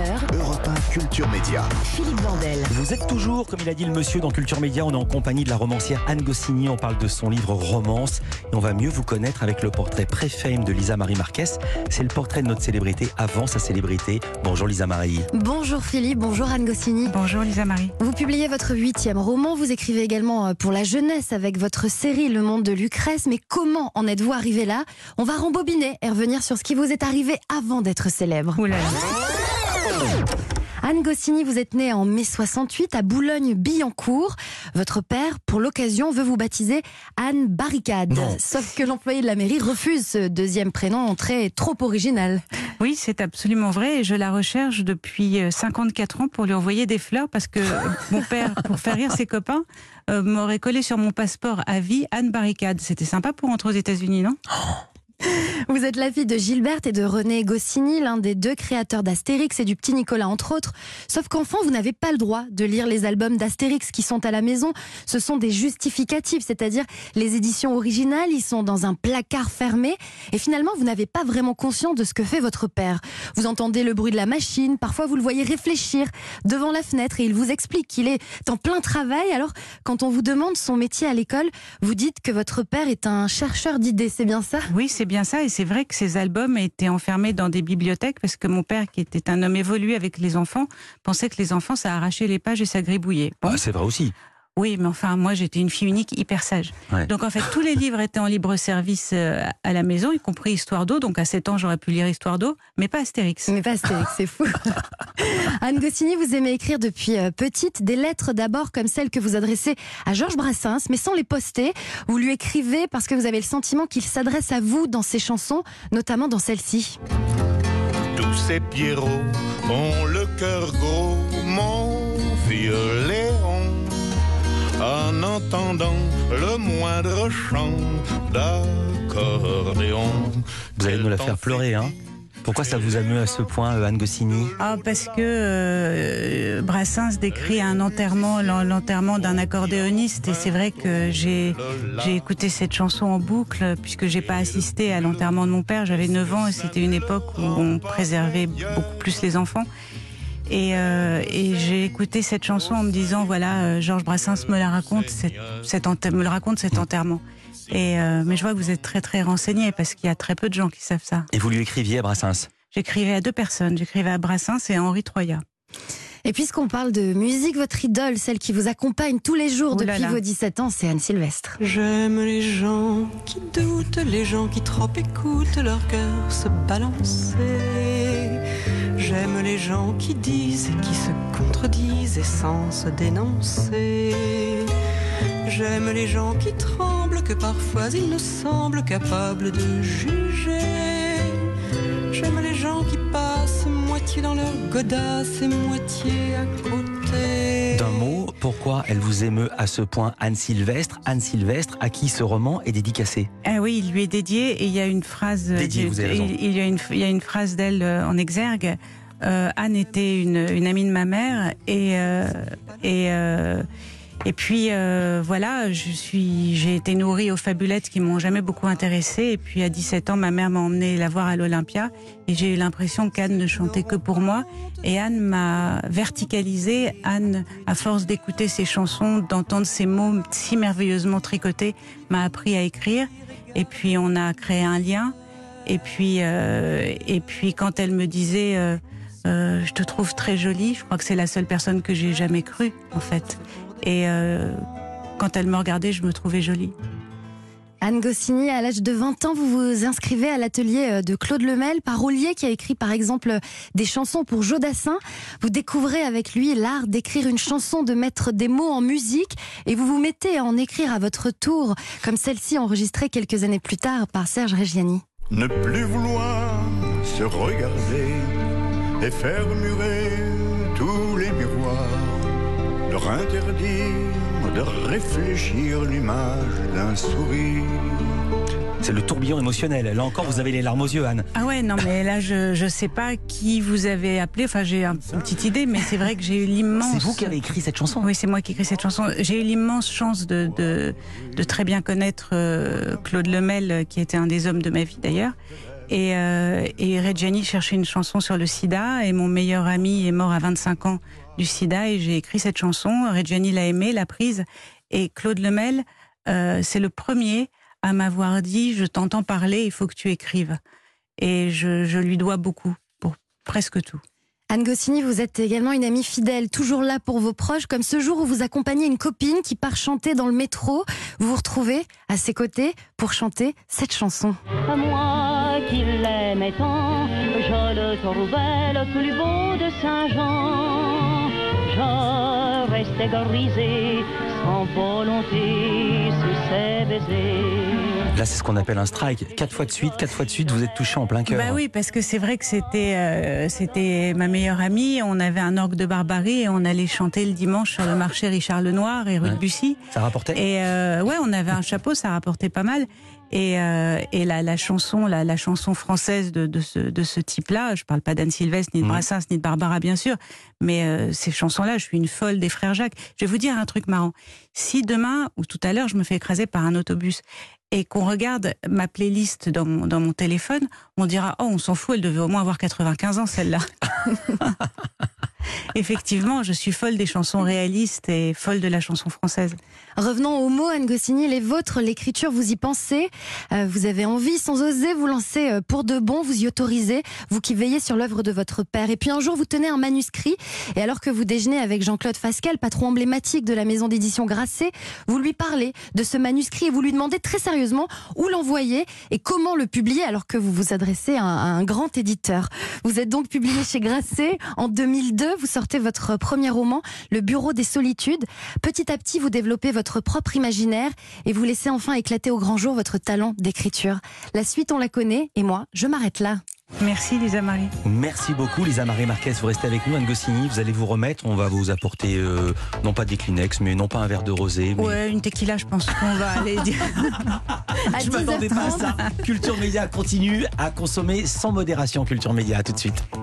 18h, Europe 1 Culture Média. Philippe Vandel. Vous êtes toujours, comme il a dit le monsieur, dans Culture Média. On est en compagnie de la romancière Anne Goscinny. On parle de son livre Romance. Et on va mieux vous connaître avec le portrait pré-fame de Lisa Marie Marquez. C'est le portrait de notre célébrité avant sa célébrité. Bonjour Lisa Marie. Bonjour Philippe, bonjour Anne Goscinny. Bonjour Lisa Marie. Vous publiez votre huitième roman, vous écrivez également euh, pour la jeunesse avec votre série Le Monde de Lucrèce, mais comment en êtes-vous arrivé là? On va rembobiner et revenir sur ce qui vous est arrivé avant d'être célèbre. Là. Anne Goscinny, vous êtes née en mai 68 à Boulogne-Billancourt. Votre père, pour l'occasion, veut vous baptiser Anne Barricade. Non. Sauf que l'employé de la mairie refuse ce deuxième prénom très trop original. Oui, c'est absolument vrai et je la recherche depuis euh, 54 ans pour lui envoyer des fleurs parce que euh, mon père, pour faire rire ses copains, euh, m'aurait collé sur mon passeport à vie Anne Barricade. C'était sympa pour rentrer aux États-Unis, non? Vous êtes la fille de Gilberte et de René Goscinny, l'un des deux créateurs d'Astérix et du petit Nicolas entre autres. Sauf qu'enfant, vous n'avez pas le droit de lire les albums d'Astérix qui sont à la maison. Ce sont des justificatifs, c'est-à-dire les éditions originales, ils sont dans un placard fermé. Et finalement, vous n'avez pas vraiment conscience de ce que fait votre père. Vous entendez le bruit de la machine, parfois vous le voyez réfléchir devant la fenêtre et il vous explique qu'il est en plein travail. Alors, quand on vous demande son métier à l'école, vous dites que votre père est un chercheur d'idées, c'est bien ça? Oui, c'est bien ça et c'est vrai que ces albums étaient enfermés dans des bibliothèques parce que mon père, qui était un homme évolué avec les enfants, pensait que les enfants, ça arrachait les pages et ça gribouillait. Ah, c'est vrai aussi. Oui, mais enfin, moi, j'étais une fille unique, hyper sage. Ouais. Donc, en fait, tous les livres étaient en libre service euh, à la maison, y compris Histoire d'eau. Donc, à 7 ans, j'aurais pu lire Histoire d'eau, mais pas Astérix. Mais pas Astérix, c'est fou. Anne Goscinny, vous aimez écrire depuis euh, petite des lettres d'abord comme celles que vous adressez à Georges Brassens, mais sans les poster. Vous lui écrivez parce que vous avez le sentiment qu'il s'adresse à vous dans ses chansons, notamment dans celle-ci. Tous ces pierrots ont le cœur gros, entendant le moindre chant d'accordéon. Vous allez nous la faire pleurer, hein Pourquoi ça vous amuse à ce point, Anne Goscinny? Ah, parce que euh, Brassens décrit un enterrement, l'en- l'enterrement d'un accordéoniste, et c'est vrai que j'ai j'ai écouté cette chanson en boucle, puisque j'ai pas assisté à l'enterrement de mon père. J'avais 9 ans et c'était une époque où on préservait beaucoup plus les enfants. Et, euh, et j'ai écouté cette chanson en me disant voilà, euh, Georges Brassens me la raconte, cet, cet enter- me le raconte cet enterrement. Et euh, mais je vois que vous êtes très très renseigné parce qu'il y a très peu de gens qui savent ça. Et vous lui écriviez à Brassens? J'écrivais à deux personnes. J'écrivais à Brassens et à Henri Troyat. Et puisqu'on parle de musique, votre idole, celle qui vous accompagne tous les jours Ouh là depuis là. vos 17 ans, c'est Anne Sylvestre. J'aime les gens qui doutent, les gens qui trop écoutent leur cœur se balancer. J'aime les gens qui disent et qui se contredisent et sans se dénoncer. J'aime les gens qui tremblent, que parfois ils nous semblent capables de juger. J'aime les gens qui passent moitié dans leur godasse et moitié à côté. D'un mot, pourquoi elle vous émeut à ce point Anne Sylvestre? Anne Sylvestre, à qui ce roman est dédicacé Ah oui, il lui est dédié et il y a une phrase. euh, Dédié, vous avez raison. il, il y a une, il y a une phrase d'elle euh, en exergue. Euh, Anne était une, une amie de ma mère et euh, et euh, et puis euh, voilà, je suis, j'ai été nourrie aux fabulettes qui m'ont jamais beaucoup intéressée. Et puis à 17 ans, ma mère m'a emmenée la voir à l'Olympia et j'ai eu l'impression qu'Anne ne chantait que pour moi. Et Anne m'a verticalisée. Anne, à force d'écouter ses chansons, d'entendre ses mots si merveilleusement tricotés, m'a appris à écrire. Et puis on a créé un lien. Et puis, euh, et puis quand elle me disait, euh, euh, je te trouve très jolie, je crois que c'est la seule personne que j'ai jamais crue, en fait. Et euh, quand elle me regardait, je me trouvais jolie. Anne Goscinny, à l'âge de 20 ans, vous vous inscrivez à l'atelier euh, de Claude Lemel, parolier qui a écrit par exemple des chansons pour Jodassin. Vous découvrez avec lui l'art d'écrire une chanson, de mettre des mots en musique et vous vous mettez à en écrire à votre tour, comme celle-ci enregistrée quelques années plus tard par Serge Reggiani. Ne plus vouloir se regarder et faire murer miroirs, leur interdire de réfléchir l'image d'un sourire. C'est le tourbillon émotionnel. Là encore, vous avez les larmes aux yeux, Anne. Ah ouais, non, mais là, je je sais pas qui vous avez appelé. Enfin, j'ai un- une petite idée, mais c'est vrai que j'ai eu l'immense. C'est vous qui avez écrit cette chanson Oui, c'est moi qui ai écrit cette chanson. J'ai eu l'immense chance de, de, de très bien connaître euh, Claude Lemel, qui était un des hommes de ma vie d'ailleurs. Et, euh, et Reggiani cherchait une chanson sur le sida et mon meilleur ami est mort à 25 ans du sida et j'ai écrit cette chanson. Reggiani l'a aimée, l'a prise et Claude Lemel, euh, c'est le premier à m'avoir dit je t'entends parler, il faut que tu écrives. Et je, je lui dois beaucoup pour presque tout. Anne Goscinny, vous êtes également une amie fidèle, toujours là pour vos proches, comme ce jour où vous accompagnez une copine qui part chanter dans le métro. Vous vous retrouvez à ses côtés pour chanter cette chanson. Moi qui l'aimais tant, je le trouvais le plus beau de Saint-Jean. Je restais sans volonté, sous ses baisers. Là, c'est ce qu'on appelle un strike. Quatre fois de suite, quatre fois de suite, vous êtes touché en plein cœur. Bah oui, parce que c'est vrai que c'était euh, c'était ma meilleure amie. On avait un orgue de barbarie et on allait chanter le dimanche sur le marché Richard Lenoir et rue Ouais. de Bussy. Ça rapportait Et euh, ouais, on avait un chapeau, ça rapportait pas mal. Et, euh, et la, la chanson, la, la chanson française de, de ce, de ce type-là, je parle pas d'Anne Sylvestre, ni de. Brassens, ni de Barbara, bien sûr, mais euh, ces chansons-là, je suis une folle des frères Jacques. Je vais vous dire un truc marrant. Si demain ou tout à l'heure, je me fais écraser par un autobus et qu'on regarde ma playlist dans mon, téléphone, on dira oh, on s'en fout, elle devait au moins avoir 95 ans celle-là. Effectivement, je suis folle des chansons réalistes et folle de la chanson française. Revenons aux mots, Anne Goscinny, les vôtres, l'écriture, vous y pensez, euh, vous avez envie, sans oser, vous lancer euh, pour de bon, vous y autorisez, vous qui veillez sur l'œuvre de votre père. Et puis un jour, vous tenez un manuscrit, et alors que vous déjeunez avec Jean-Claude Fasquelle, patron emblématique de la maison d'édition Grasset, vous lui parlez de ce manuscrit et vous lui demandez très sérieusement où l'envoyer et comment le publier alors que vous vous adressez à un, à un grand éditeur. Vous êtes donc publié chez Grasset en 2002, vous sortez votre premier roman, Le Bureau des Solitudes. Petit à petit, vous développez votre propre imaginaire et vous laissez enfin éclater au grand jour votre talent d'écriture. La suite, on la connaît et moi, je m'arrête là. Merci Lisa Marie. Merci beaucoup, Lisa Marie Marquez. Vous restez avec nous, Anne Goscinny. Vous allez vous remettre. On va vous apporter, euh, non pas des Kleenex, mais non pas un verre de rosé. Mais... Ouais, une tequila, je pense qu'on va aller dire. À Je m'attendais pas à ça. Culture Média continue à consommer sans modération. Culture Média, à tout de suite.